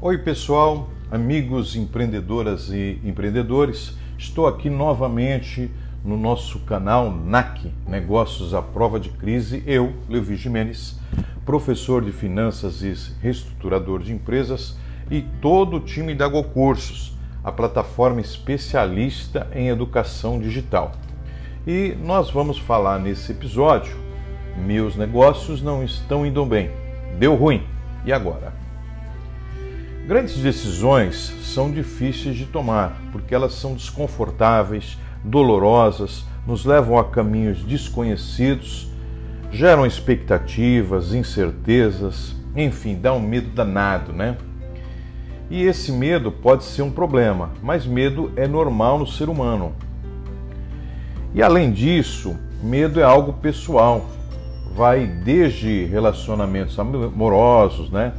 Oi, pessoal, amigos empreendedoras e empreendedores. Estou aqui novamente no nosso canal NAC, Negócios à Prova de Crise. Eu, Levi Jimenez, professor de finanças e reestruturador de empresas, e todo o time da GoCursos, a plataforma especialista em educação digital. E nós vamos falar nesse episódio: meus negócios não estão indo bem, deu ruim, e agora? Grandes decisões são difíceis de tomar porque elas são desconfortáveis, dolorosas, nos levam a caminhos desconhecidos, geram expectativas, incertezas, enfim, dá um medo danado, né? E esse medo pode ser um problema, mas medo é normal no ser humano. E além disso, medo é algo pessoal. Vai desde relacionamentos amorosos, né?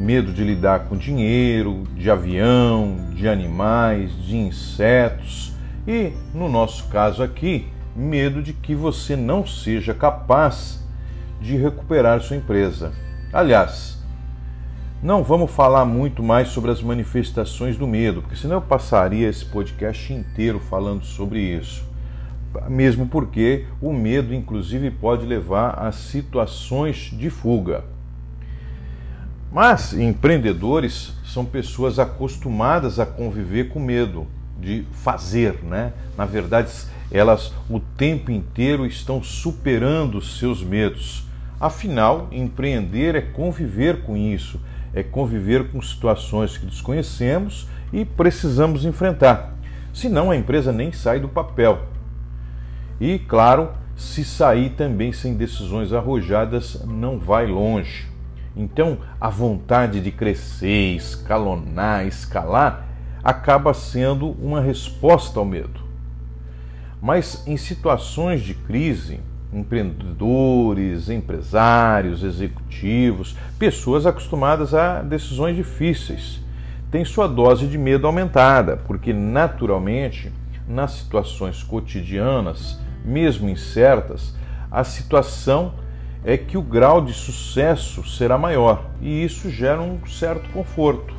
Medo de lidar com dinheiro, de avião, de animais, de insetos e, no nosso caso aqui, medo de que você não seja capaz de recuperar sua empresa. Aliás, não vamos falar muito mais sobre as manifestações do medo, porque senão eu passaria esse podcast inteiro falando sobre isso. Mesmo porque o medo, inclusive, pode levar a situações de fuga. Mas empreendedores são pessoas acostumadas a conviver com medo de fazer, né? Na verdade, elas o tempo inteiro estão superando seus medos. Afinal, empreender é conviver com isso, é conviver com situações que desconhecemos e precisamos enfrentar. Senão a empresa nem sai do papel. E, claro, se sair também sem decisões arrojadas, não vai longe. Então, a vontade de crescer, escalonar, escalar, acaba sendo uma resposta ao medo. Mas em situações de crise, empreendedores, empresários, executivos, pessoas acostumadas a decisões difíceis, têm sua dose de medo aumentada, porque naturalmente, nas situações cotidianas, mesmo incertas, a situação é que o grau de sucesso será maior e isso gera um certo conforto.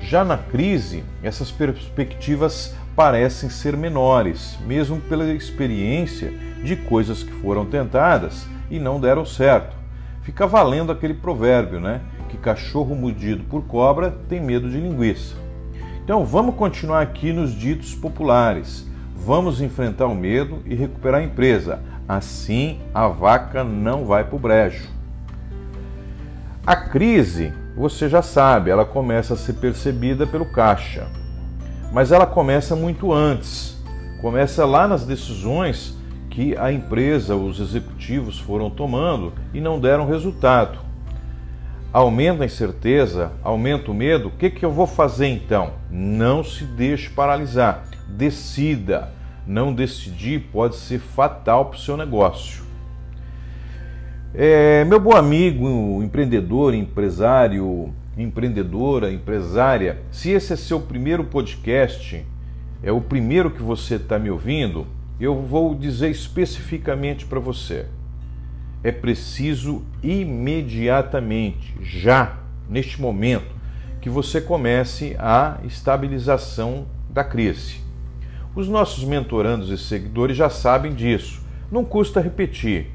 Já na crise, essas perspectivas parecem ser menores, mesmo pela experiência de coisas que foram tentadas e não deram certo. Fica valendo aquele provérbio, né? Que cachorro mudido por cobra tem medo de linguiça. Então vamos continuar aqui nos ditos populares. Vamos enfrentar o medo e recuperar a empresa Assim, a vaca não vai para o brejo. A crise, você já sabe, ela começa a ser percebida pelo caixa. Mas ela começa muito antes. Começa lá nas decisões que a empresa, os executivos foram tomando e não deram resultado. Aumenta a incerteza, aumenta o medo. O que, que eu vou fazer então? Não se deixe paralisar. Decida não decidir pode ser fatal para o seu negócio. É, meu bom amigo, empreendedor, empresário, empreendedora, empresária, se esse é seu primeiro podcast, é o primeiro que você está me ouvindo, eu vou dizer especificamente para você. É preciso imediatamente, já, neste momento, que você comece a estabilização da crise. Os nossos mentorandos e seguidores já sabem disso. Não custa repetir,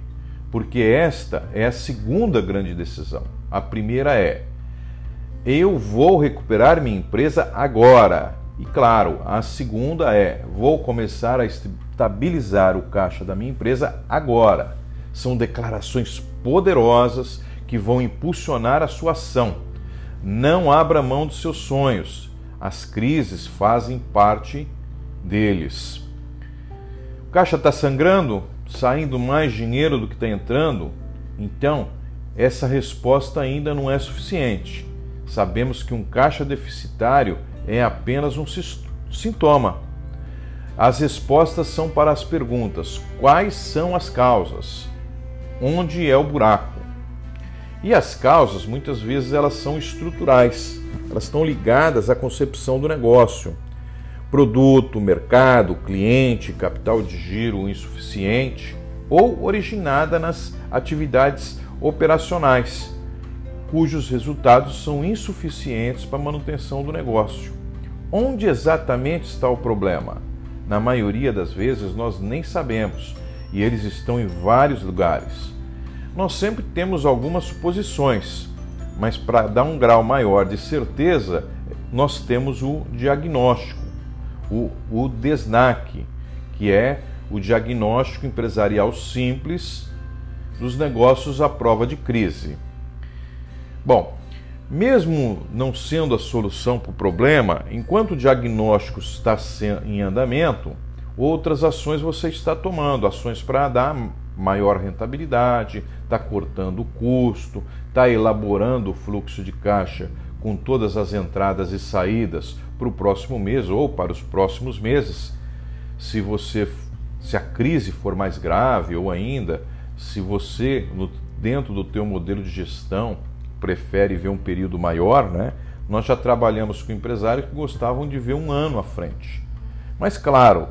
porque esta é a segunda grande decisão. A primeira é: eu vou recuperar minha empresa agora. E claro, a segunda é: vou começar a estabilizar o caixa da minha empresa agora. São declarações poderosas que vão impulsionar a sua ação. Não abra mão dos seus sonhos. As crises fazem parte deles. O caixa está sangrando, saindo mais dinheiro do que está entrando, então essa resposta ainda não é suficiente. Sabemos que um caixa deficitário é apenas um sintoma. As respostas são para as perguntas: quais são as causas? Onde é o buraco? E as causas, muitas vezes, elas são estruturais. Elas estão ligadas à concepção do negócio produto, mercado, cliente, capital de giro insuficiente ou originada nas atividades operacionais. cujos resultados são insuficientes para a manutenção do negócio. Onde exatamente está o problema? Na maioria das vezes nós nem sabemos e eles estão em vários lugares. Nós sempre temos algumas suposições, mas para dar um grau maior de certeza, nós temos o diagnóstico, o, o DESNAC, que é o diagnóstico empresarial simples dos negócios à prova de crise. Bom, mesmo não sendo a solução para o problema, enquanto o diagnóstico está em andamento, outras ações você está tomando, ações para dar maior rentabilidade, está cortando o custo, está elaborando o fluxo de caixa com todas as entradas e saídas para o próximo mês ou para os próximos meses. Se você se a crise for mais grave ou ainda se você no, dentro do teu modelo de gestão prefere ver um período maior, né? Nós já trabalhamos com empresários que gostavam de ver um ano à frente. Mas claro,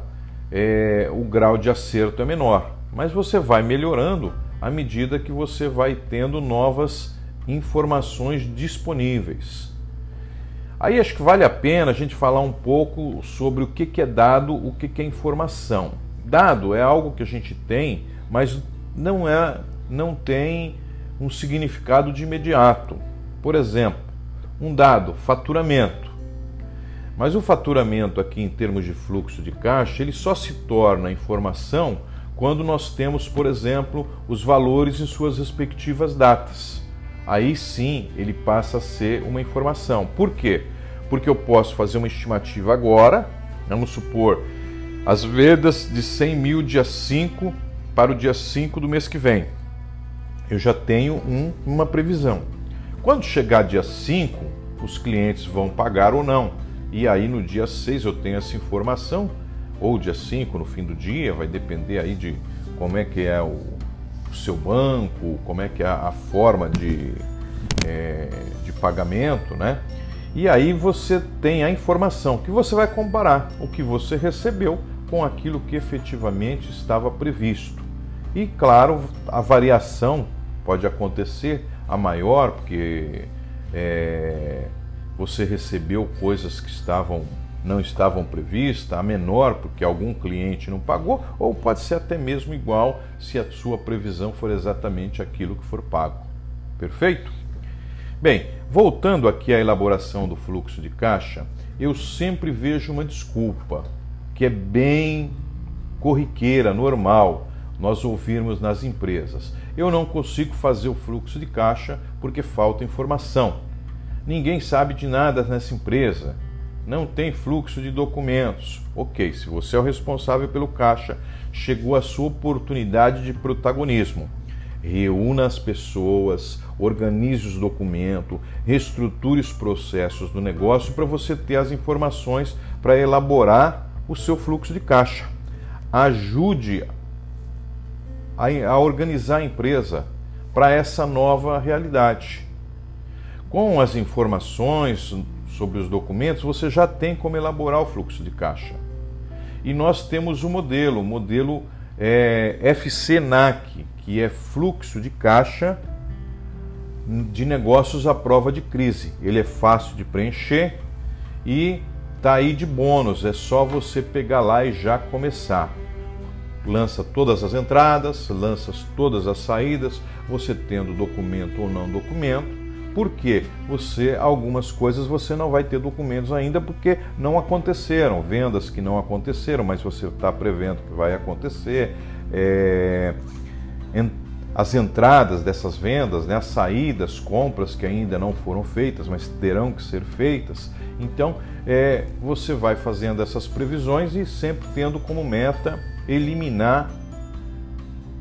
é, o grau de acerto é menor, mas você vai melhorando à medida que você vai tendo novas informações disponíveis. Aí acho que vale a pena a gente falar um pouco sobre o que é dado, o que é informação. Dado é algo que a gente tem, mas não é, não tem um significado de imediato. Por exemplo, um dado, faturamento. Mas o faturamento aqui em termos de fluxo de caixa, ele só se torna informação quando nós temos, por exemplo, os valores em suas respectivas datas. Aí sim ele passa a ser uma informação. Por quê? Porque eu posso fazer uma estimativa agora, vamos supor, as vendas de 100 mil dia 5 para o dia 5 do mês que vem. Eu já tenho um, uma previsão. Quando chegar dia 5, os clientes vão pagar ou não. E aí no dia 6 eu tenho essa informação, ou dia 5 no fim do dia, vai depender aí de como é que é o, o seu banco, como é que é a, forma de, é, de pagamento, né? E aí você tem a informação que você vai comparar o que você recebeu com aquilo que efetivamente estava previsto. E claro, a variação pode acontecer a maior, porque é, você recebeu coisas que estavam não estavam previstas, a menor porque algum cliente não pagou, ou pode ser até mesmo igual se a sua previsão for exatamente aquilo que for pago. Perfeito? Bem, voltando aqui à elaboração do fluxo de caixa, eu sempre vejo uma desculpa que é bem corriqueira, normal, nós ouvirmos nas empresas. Eu não consigo fazer o fluxo de caixa porque falta informação. Ninguém sabe de nada nessa empresa. Não tem fluxo de documentos. Ok, se você é o responsável pelo caixa, chegou a sua oportunidade de protagonismo. Reúna as pessoas, organize os documentos, reestruture os processos do negócio para você ter as informações para elaborar o seu fluxo de caixa. Ajude a, a organizar a empresa para essa nova realidade. Com as informações sobre os documentos, você já tem como elaborar o fluxo de caixa. E nós temos o um modelo, o modelo é, FCNAC, que é fluxo de caixa de negócios à prova de crise. Ele é fácil de preencher e tá aí de bônus, é só você pegar lá e já começar lança todas as entradas, lança todas as saídas, você tendo documento ou não documento, porque você algumas coisas você não vai ter documentos ainda porque não aconteceram, vendas que não aconteceram, mas você está prevendo que vai acontecer, é, as entradas dessas vendas, né, as saídas, compras que ainda não foram feitas, mas terão que ser feitas. Então, é, você vai fazendo essas previsões e sempre tendo como meta eliminar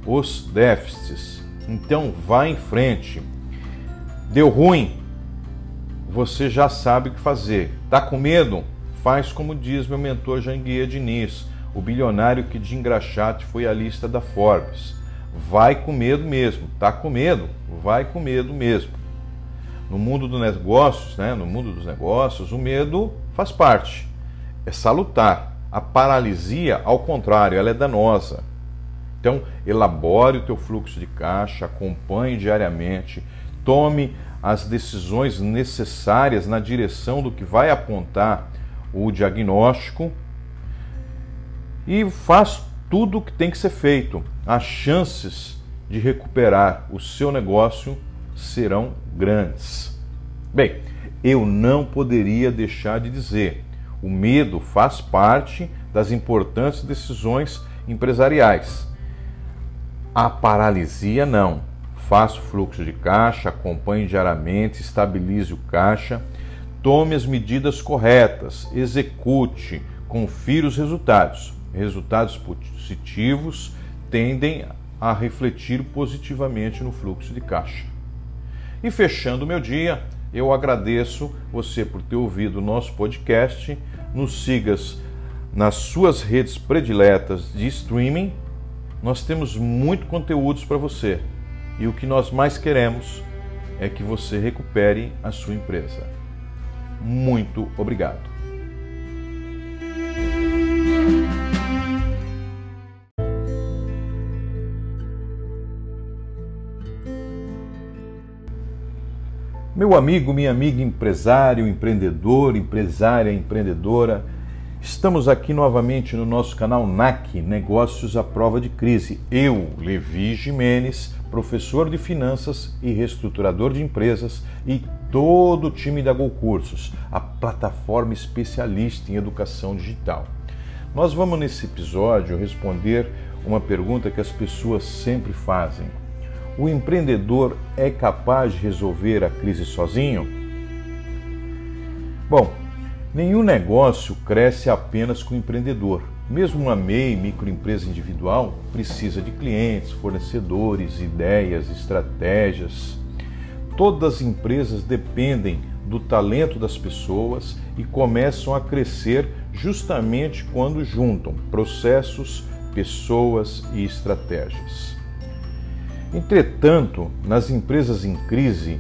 os déficits. Então vá em frente. Deu ruim, você já sabe o que fazer. Tá com medo? Faz como diz meu mentor Janguia Diniz, o bilionário que de engraxate foi a lista da Forbes. Vai com medo mesmo. Tá com medo? Vai com medo mesmo. No mundo dos negócios, né, no mundo dos negócios, o medo faz parte. É salutar. A paralisia, ao contrário, ela é danosa. Então, elabore o teu fluxo de caixa, acompanhe diariamente, tome as decisões necessárias na direção do que vai apontar o diagnóstico e faz tudo o que tem que ser feito. As chances de recuperar o seu negócio serão grandes. Bem, eu não poderia deixar de dizer: o medo faz parte das importantes decisões empresariais. A paralisia não. Faça o fluxo de caixa, acompanhe diariamente, estabilize o caixa, tome as medidas corretas, execute, confira os resultados. Resultados positivos tendem a refletir positivamente no fluxo de caixa. E fechando o meu dia, eu agradeço você por ter ouvido o nosso podcast. Nos sigas nas suas redes prediletas de streaming. Nós temos muito conteúdos para você. E o que nós mais queremos é que você recupere a sua empresa. Muito obrigado. Meu amigo, minha amiga empresário, empreendedor, empresária, empreendedora, estamos aqui novamente no nosso canal NAC, Negócios à Prova de Crise. Eu, Levi Jimenez, professor de finanças e reestruturador de empresas e todo o time da Go Cursos, a plataforma especialista em educação digital. Nós vamos nesse episódio responder uma pergunta que as pessoas sempre fazem o empreendedor é capaz de resolver a crise sozinho? Bom, nenhum negócio cresce apenas com o empreendedor. Mesmo uma MEI, microempresa individual, precisa de clientes, fornecedores, ideias, estratégias. Todas as empresas dependem do talento das pessoas e começam a crescer justamente quando juntam processos, pessoas e estratégias. Entretanto, nas empresas em crise,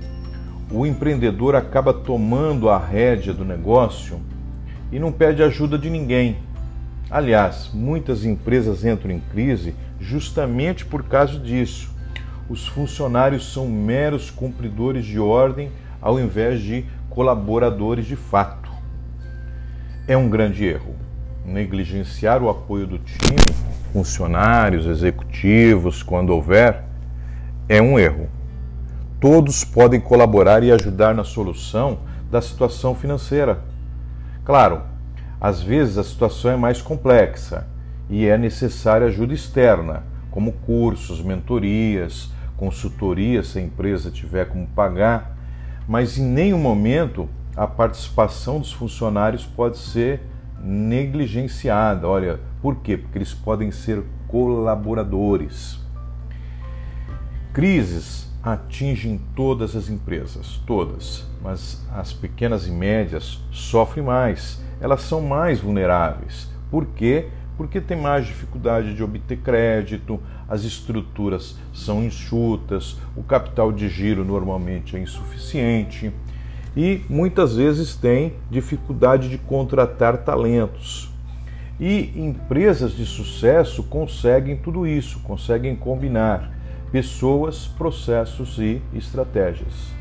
o empreendedor acaba tomando a rédea do negócio e não pede ajuda de ninguém. Aliás, muitas empresas entram em crise justamente por causa disso. Os funcionários são meros cumpridores de ordem ao invés de colaboradores de fato. É um grande erro negligenciar o apoio do time, funcionários, executivos, quando houver, é um erro. Todos podem colaborar e ajudar na solução da situação financeira. Claro, às vezes a situação é mais complexa e é necessária ajuda externa, como cursos, mentorias, consultorias se a empresa tiver como pagar, mas em nenhum momento a participação dos funcionários pode ser negligenciada. Olha, por quê? Porque eles podem ser colaboradores. Crises atingem todas as empresas, todas, mas as pequenas e médias sofrem mais, elas são mais vulneráveis. Por quê? Porque tem mais dificuldade de obter crédito, as estruturas são enxutas, o capital de giro normalmente é insuficiente e muitas vezes tem dificuldade de contratar talentos. E empresas de sucesso conseguem tudo isso, conseguem combinar pessoas, processos e estratégias.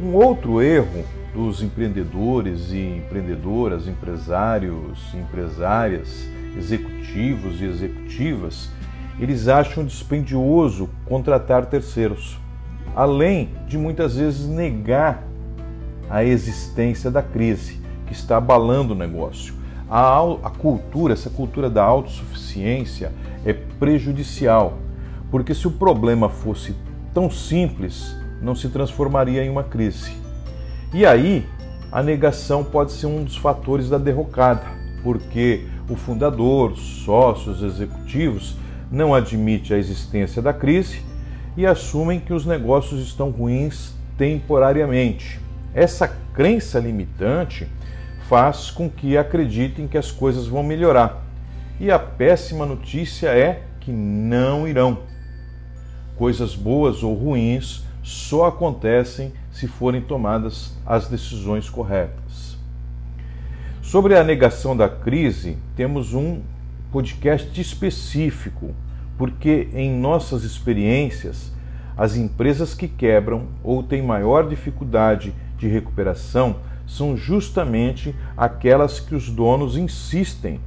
Um outro erro dos empreendedores e empreendedoras, empresários, empresárias, executivos e executivas, eles acham dispendioso contratar terceiros, além de muitas vezes negar a existência da crise que está abalando o negócio. A, a cultura, essa cultura da autossuficiência, é prejudicial porque se o problema fosse tão simples, não se transformaria em uma crise. E aí, a negação pode ser um dos fatores da derrocada, porque o fundador, sócios executivos não admite a existência da crise e assumem que os negócios estão ruins temporariamente. Essa crença limitante faz com que acreditem que as coisas vão melhorar. E a péssima notícia é que não irão. Coisas boas ou ruins só acontecem se forem tomadas as decisões corretas. Sobre a negação da crise, temos um podcast específico, porque em nossas experiências as empresas que quebram ou têm maior dificuldade de recuperação são justamente aquelas que os donos insistem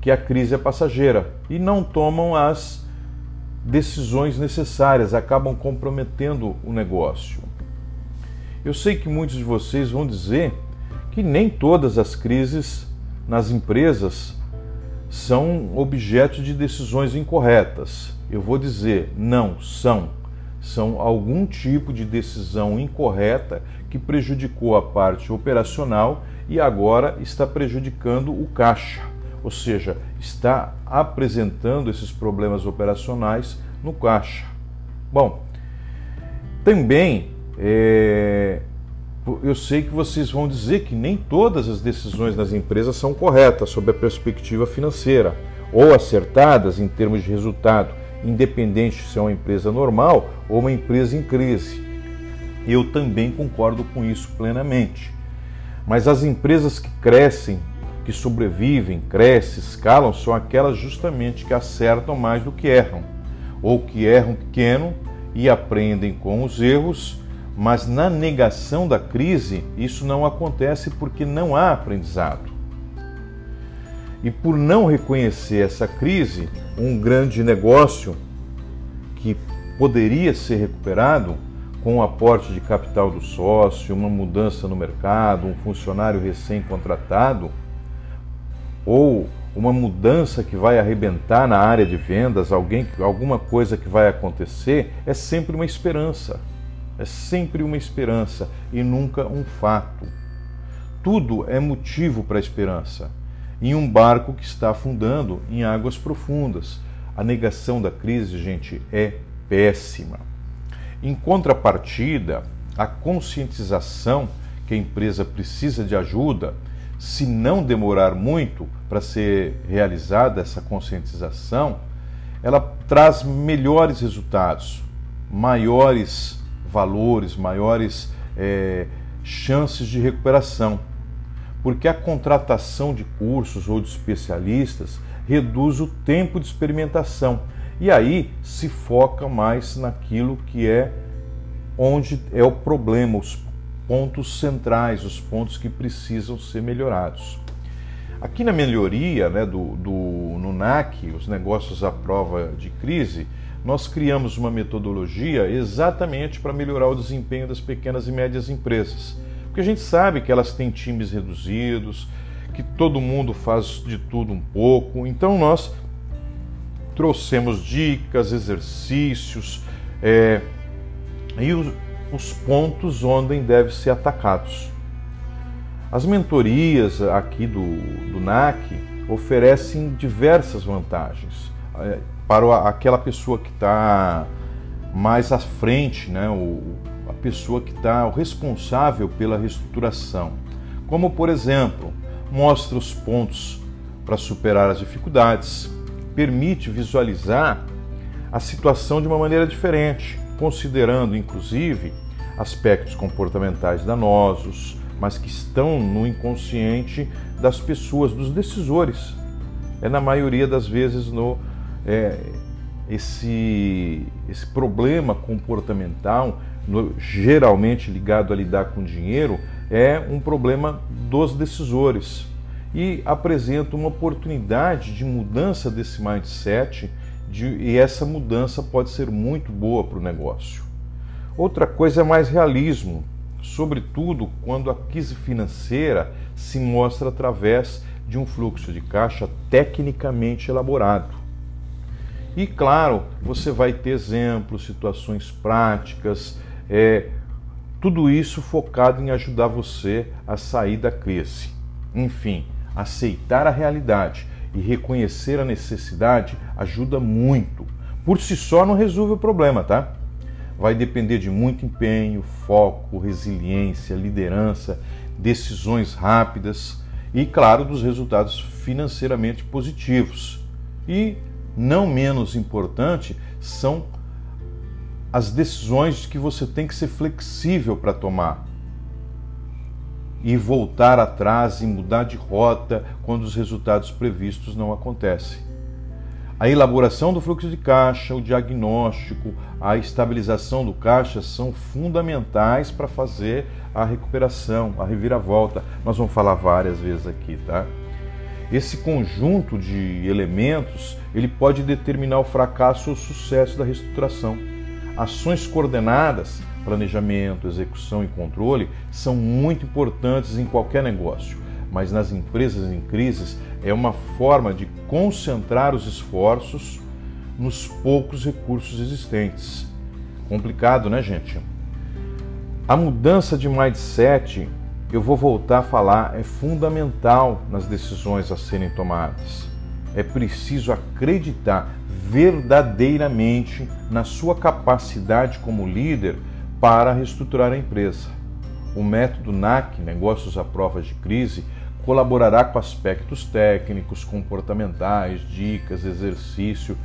que a crise é passageira e não tomam as decisões necessárias, acabam comprometendo o negócio. Eu sei que muitos de vocês vão dizer que nem todas as crises nas empresas são objeto de decisões incorretas. Eu vou dizer, não são. São algum tipo de decisão incorreta que prejudicou a parte operacional e agora está prejudicando o caixa, ou seja, está apresentando esses problemas operacionais no caixa. Bom, também é, eu sei que vocês vão dizer que nem todas as decisões das empresas são corretas sob a perspectiva financeira ou acertadas em termos de resultado, independente se é uma empresa normal ou uma empresa em crise. Eu também concordo com isso plenamente. Mas as empresas que crescem, que sobrevivem, crescem, escalam, são aquelas justamente que acertam mais do que erram, ou que erram pequeno e aprendem com os erros mas na negação da crise, isso não acontece porque não há aprendizado. E por não reconhecer essa crise, um grande negócio que poderia ser recuperado com o aporte de capital do sócio, uma mudança no mercado, um funcionário recém-contratado, ou uma mudança que vai arrebentar na área de vendas, alguém, alguma coisa que vai acontecer, é sempre uma esperança. É sempre uma esperança e nunca um fato. Tudo é motivo para a esperança. Em um barco que está afundando em águas profundas. A negação da crise, gente, é péssima. Em contrapartida, a conscientização que a empresa precisa de ajuda, se não demorar muito para ser realizada essa conscientização, ela traz melhores resultados, maiores valores, maiores é, chances de recuperação. Porque a contratação de cursos ou de especialistas reduz o tempo de experimentação e aí se foca mais naquilo que é onde é o problema, os pontos centrais, os pontos que precisam ser melhorados. Aqui na melhoria né, do, do, no NAC, os negócios à prova de crise, nós criamos uma metodologia exatamente para melhorar o desempenho das pequenas e médias empresas. Porque a gente sabe que elas têm times reduzidos, que todo mundo faz de tudo um pouco. Então nós trouxemos dicas, exercícios é, e os, os pontos onde devem ser atacados. As mentorias aqui do, do NAC oferecem diversas vantagens. Para aquela pessoa que está mais à frente, né, o, a pessoa que está responsável pela reestruturação. Como, por exemplo, mostra os pontos para superar as dificuldades, permite visualizar a situação de uma maneira diferente, considerando inclusive aspectos comportamentais danosos, mas que estão no inconsciente das pessoas, dos decisores. É na maioria das vezes no é, esse, esse problema comportamental, no, geralmente ligado a lidar com dinheiro, é um problema dos decisores e apresenta uma oportunidade de mudança desse mindset de, e essa mudança pode ser muito boa para o negócio. Outra coisa é mais realismo, sobretudo quando a crise financeira se mostra através de um fluxo de caixa tecnicamente elaborado. E claro, você vai ter exemplos, situações práticas, é, tudo isso focado em ajudar você a sair da crise. Enfim, aceitar a realidade e reconhecer a necessidade ajuda muito. Por si só não resolve o problema, tá? Vai depender de muito empenho, foco, resiliência, liderança, decisões rápidas e, claro, dos resultados financeiramente positivos. E não menos importante são as decisões que você tem que ser flexível para tomar e voltar atrás e mudar de rota quando os resultados previstos não acontecem. A elaboração do fluxo de caixa, o diagnóstico, a estabilização do caixa são fundamentais para fazer a recuperação, a reviravolta. Nós vamos falar várias vezes aqui, tá? Esse conjunto de elementos, ele pode determinar o fracasso ou o sucesso da reestruturação. Ações coordenadas, planejamento, execução e controle são muito importantes em qualquer negócio, mas nas empresas em crises é uma forma de concentrar os esforços nos poucos recursos existentes. Complicado, né, gente? A mudança de mindset, eu vou voltar a falar, é fundamental nas decisões a serem tomadas. É preciso acreditar verdadeiramente na sua capacidade como líder para reestruturar a empresa. O método NAC, Negócios à Prova de Crise, colaborará com aspectos técnicos, comportamentais, dicas, exercício,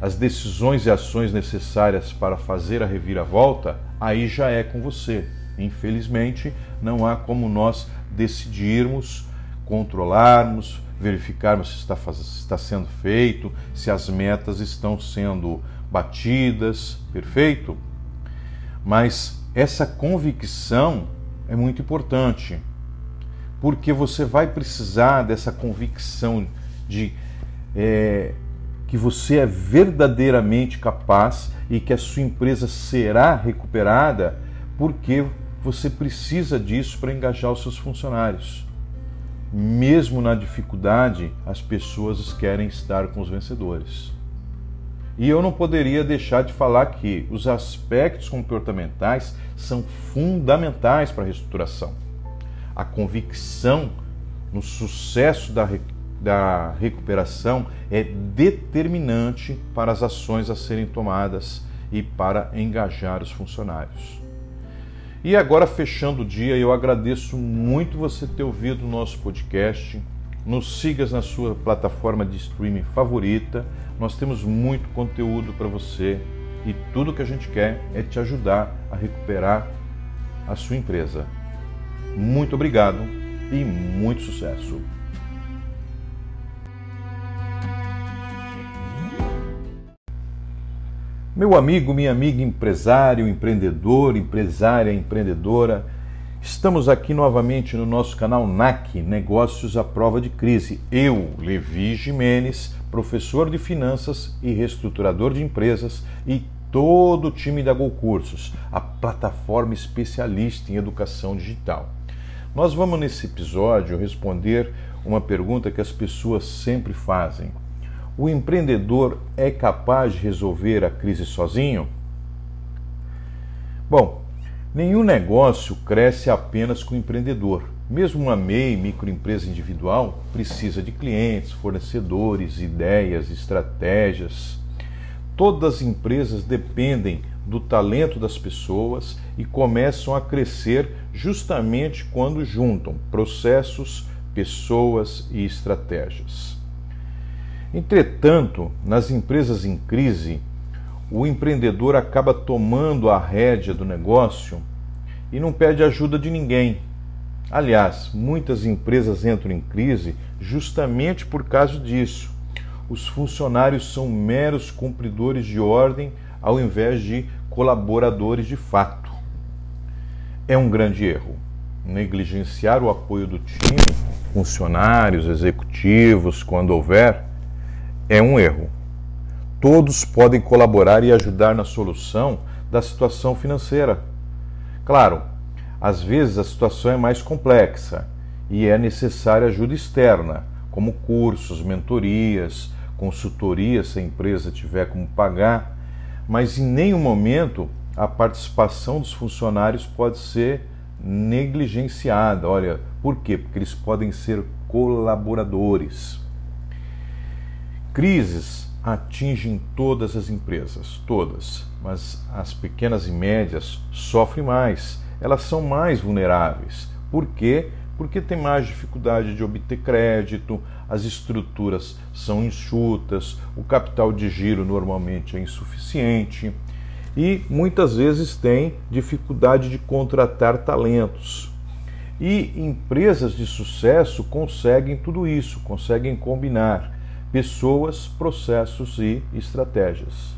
as decisões e ações necessárias para fazer a reviravolta, aí já é com você. Infelizmente, não há como nós decidirmos, controlarmos, verificarmos se está, se está sendo feito, se as metas estão sendo batidas, perfeito? Mas essa convicção é muito importante porque você vai precisar dessa convicção de é, que você é verdadeiramente capaz e que a sua empresa será recuperada, porque você precisa disso para engajar os seus funcionários. Mesmo na dificuldade, as pessoas querem estar com os vencedores. E eu não poderia deixar de falar que os aspectos comportamentais são fundamentais para a reestruturação a convicção no sucesso da, da recuperação é determinante para as ações a serem tomadas e para engajar os funcionários. E agora, fechando o dia, eu agradeço muito você ter ouvido o nosso podcast. Nos sigas na sua plataforma de streaming favorita. Nós temos muito conteúdo para você e tudo que a gente quer é te ajudar a recuperar a sua empresa. Muito obrigado e muito sucesso! Meu amigo, minha amiga empresário, empreendedor, empresária, empreendedora, estamos aqui novamente no nosso canal NAC, Negócios à Prova de Crise. Eu, Levi Jimenez, professor de finanças e reestruturador de empresas e todo o time da Go Cursos, a plataforma especialista em educação digital. Nós vamos nesse episódio responder uma pergunta que as pessoas sempre fazem: O empreendedor é capaz de resolver a crise sozinho? Bom, nenhum negócio cresce apenas com o empreendedor. Mesmo uma MEI, microempresa individual, precisa de clientes, fornecedores, ideias, estratégias. Todas as empresas dependem do talento das pessoas e começam a crescer justamente quando juntam processos, pessoas e estratégias. Entretanto, nas empresas em crise, o empreendedor acaba tomando a rédea do negócio e não pede ajuda de ninguém. Aliás, muitas empresas entram em crise justamente por causa disso. Os funcionários são meros cumpridores de ordem ao invés de colaboradores de fato. É um grande erro negligenciar o apoio do time, funcionários, executivos, quando houver, é um erro. Todos podem colaborar e ajudar na solução da situação financeira. Claro, às vezes a situação é mais complexa e é necessária ajuda externa, como cursos, mentorias, consultorias se a empresa tiver como pagar mas em nenhum momento a participação dos funcionários pode ser negligenciada. Olha, por quê? Porque eles podem ser colaboradores. Crises atingem todas as empresas, todas, mas as pequenas e médias sofrem mais, elas são mais vulneráveis. Por quê? Porque tem mais dificuldade de obter crédito, as estruturas são enxutas, o capital de giro normalmente é insuficiente e muitas vezes tem dificuldade de contratar talentos. E empresas de sucesso conseguem tudo isso, conseguem combinar pessoas, processos e estratégias.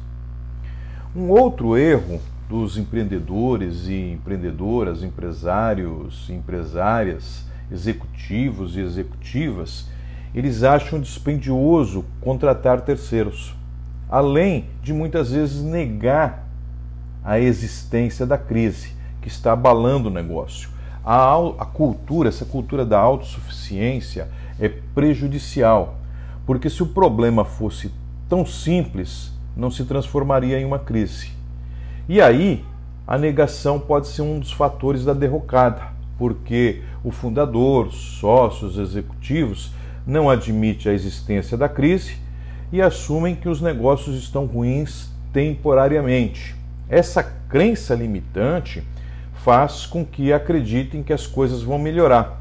Um outro erro dos empreendedores e empreendedoras, empresários, empresárias, executivos e executivas, eles acham dispendioso contratar terceiros, além de muitas vezes negar a existência da crise que está abalando o negócio. A, a cultura, essa cultura da autossuficiência é prejudicial, porque se o problema fosse tão simples, não se transformaria em uma crise. E aí, a negação pode ser um dos fatores da derrocada, porque o fundador, sócios executivos não admite a existência da crise e assumem que os negócios estão ruins temporariamente. Essa crença limitante faz com que acreditem que as coisas vão melhorar.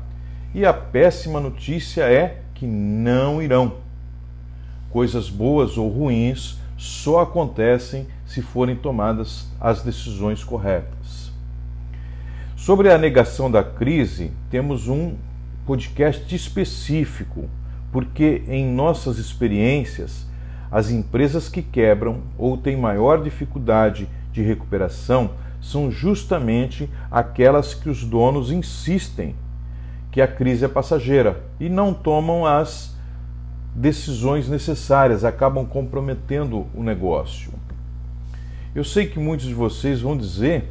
E a péssima notícia é que não irão. Coisas boas ou ruins só acontecem se forem tomadas as decisões corretas. Sobre a negação da crise, temos um podcast específico, porque em nossas experiências, as empresas que quebram ou têm maior dificuldade de recuperação são justamente aquelas que os donos insistem que a crise é passageira e não tomam as decisões necessárias, acabam comprometendo o negócio. Eu sei que muitos de vocês vão dizer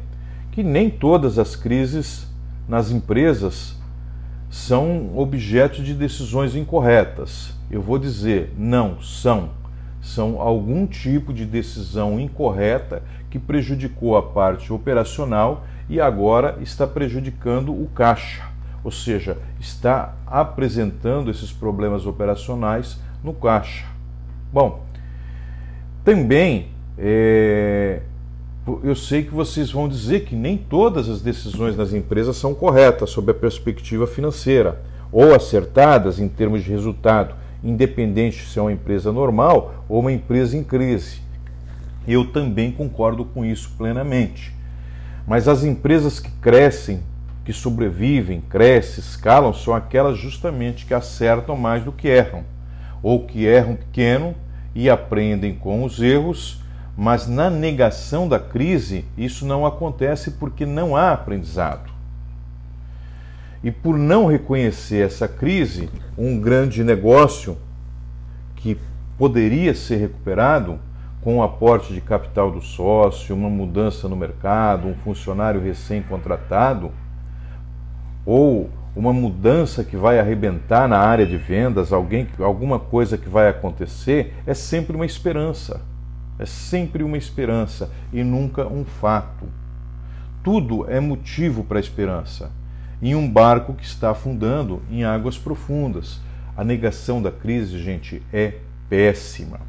que nem todas as crises nas empresas são objeto de decisões incorretas. Eu vou dizer, não são. São algum tipo de decisão incorreta que prejudicou a parte operacional e agora está prejudicando o caixa ou seja, está apresentando esses problemas operacionais no caixa. Bom, também é, eu sei que vocês vão dizer que nem todas as decisões das empresas são corretas sob a perspectiva financeira ou acertadas em termos de resultado, independente se é uma empresa normal ou uma empresa em crise. Eu também concordo com isso plenamente. Mas as empresas que crescem que sobrevivem, crescem, escalam, são aquelas justamente que acertam mais do que erram, ou que erram pequeno e aprendem com os erros, mas na negação da crise isso não acontece porque não há aprendizado. E por não reconhecer essa crise, um grande negócio que poderia ser recuperado com o aporte de capital do sócio, uma mudança no mercado, um funcionário recém-contratado, ou uma mudança que vai arrebentar na área de vendas, alguém, alguma coisa que vai acontecer, é sempre uma esperança. É sempre uma esperança e nunca um fato. Tudo é motivo para a esperança. Em um barco que está afundando em águas profundas. A negação da crise, gente, é péssima.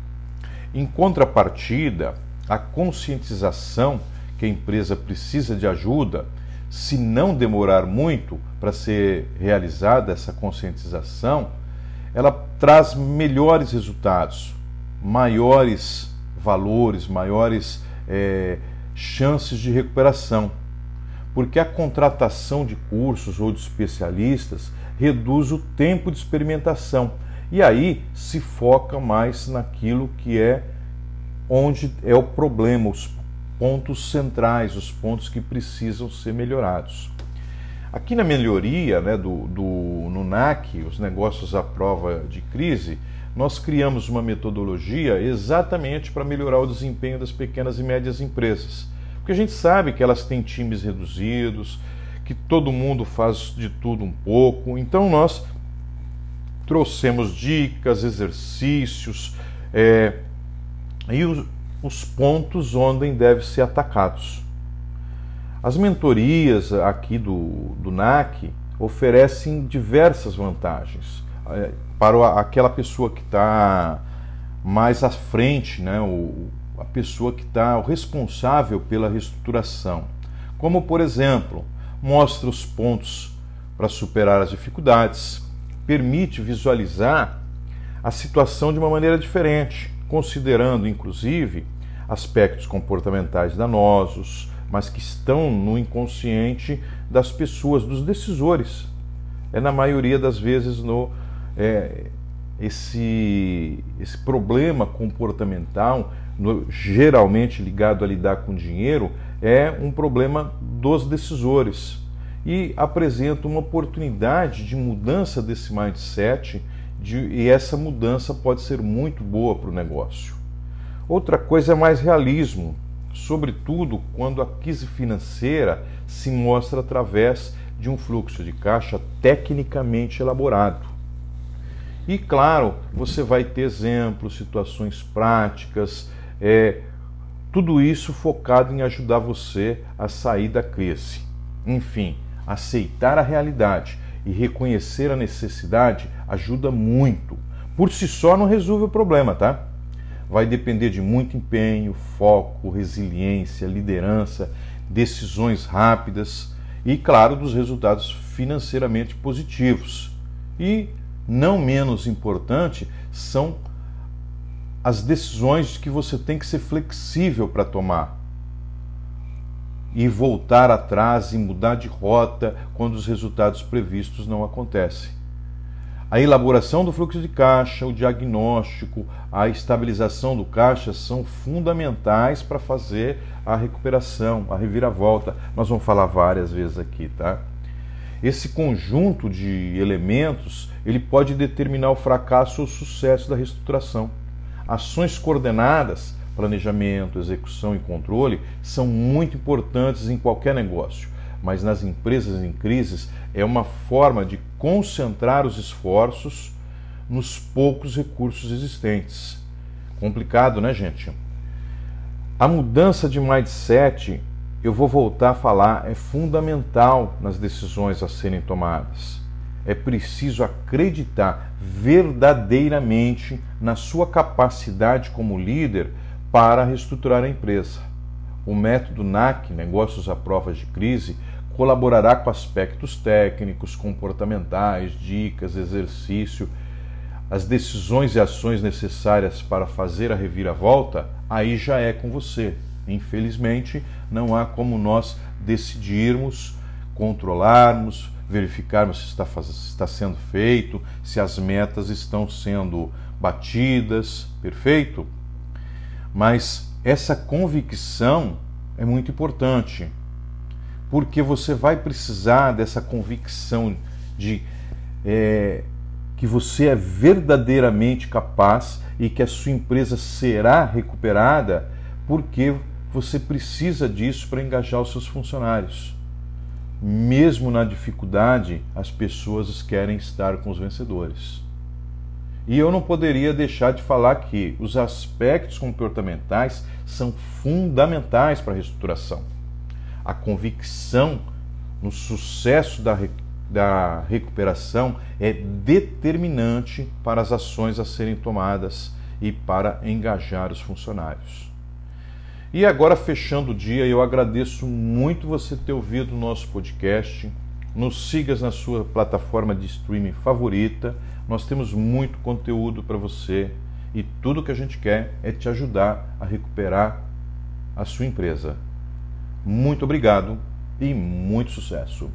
Em contrapartida, a conscientização que a empresa precisa de ajuda se não demorar muito para ser realizada essa conscientização, ela traz melhores resultados, maiores valores, maiores é, chances de recuperação. Porque a contratação de cursos ou de especialistas reduz o tempo de experimentação e aí se foca mais naquilo que é onde é o problema, os pontos centrais, os pontos que precisam ser melhorados. Aqui na melhoria né, do, do, no NAC, os negócios à prova de crise, nós criamos uma metodologia exatamente para melhorar o desempenho das pequenas e médias empresas. Porque a gente sabe que elas têm times reduzidos, que todo mundo faz de tudo um pouco. Então nós trouxemos dicas, exercícios é, e os pontos onde devem ser atacados. As mentorias aqui do, do NAC oferecem diversas vantagens é, para aquela pessoa que está mais à frente, né, o, a pessoa que está responsável pela reestruturação. Como, por exemplo, mostra os pontos para superar as dificuldades, permite visualizar a situação de uma maneira diferente, considerando inclusive aspectos comportamentais danosos, mas que estão no inconsciente das pessoas, dos decisores. É na maioria das vezes no é, esse, esse problema comportamental, no, geralmente ligado a lidar com dinheiro, é um problema dos decisores e apresenta uma oportunidade de mudança desse mindset de, e essa mudança pode ser muito boa para o negócio. Outra coisa é mais realismo, sobretudo quando a crise financeira se mostra através de um fluxo de caixa tecnicamente elaborado. E claro, você vai ter exemplos, situações práticas, é, tudo isso focado em ajudar você a sair da crise. Enfim, aceitar a realidade e reconhecer a necessidade ajuda muito. Por si só não resolve o problema, tá? Vai depender de muito empenho, foco, resiliência, liderança, decisões rápidas e, claro, dos resultados financeiramente positivos. E, não menos importante, são as decisões que você tem que ser flexível para tomar e voltar atrás e mudar de rota quando os resultados previstos não acontecem. A elaboração do fluxo de caixa, o diagnóstico, a estabilização do caixa são fundamentais para fazer a recuperação, a reviravolta. Nós vamos falar várias vezes aqui, tá? Esse conjunto de elementos, ele pode determinar o fracasso ou o sucesso da reestruturação. Ações coordenadas planejamento, execução e controle são muito importantes em qualquer negócio, mas nas empresas em crises é uma forma de concentrar os esforços nos poucos recursos existentes. Complicado, né, gente? A mudança de mindset, eu vou voltar a falar, é fundamental nas decisões a serem tomadas. É preciso acreditar verdadeiramente na sua capacidade como líder para reestruturar a empresa. O método NAC, Negócios à Prova de Crise, colaborará com aspectos técnicos, comportamentais, dicas, exercício, as decisões e ações necessárias para fazer a reviravolta, aí já é com você. Infelizmente, não há como nós decidirmos, controlarmos, verificarmos se está, se está sendo feito, se as metas estão sendo batidas, perfeito? Mas essa convicção é muito importante, porque você vai precisar dessa convicção de é, que você é verdadeiramente capaz e que a sua empresa será recuperada, porque você precisa disso para engajar os seus funcionários. Mesmo na dificuldade, as pessoas querem estar com os vencedores. E eu não poderia deixar de falar que os aspectos comportamentais são fundamentais para a reestruturação. A convicção no sucesso da, da recuperação é determinante para as ações a serem tomadas e para engajar os funcionários. E agora, fechando o dia, eu agradeço muito você ter ouvido o nosso podcast. Nos sigas na sua plataforma de streaming favorita nós temos muito conteúdo para você e tudo que a gente quer é te ajudar a recuperar a sua empresa. Muito obrigado e muito sucesso!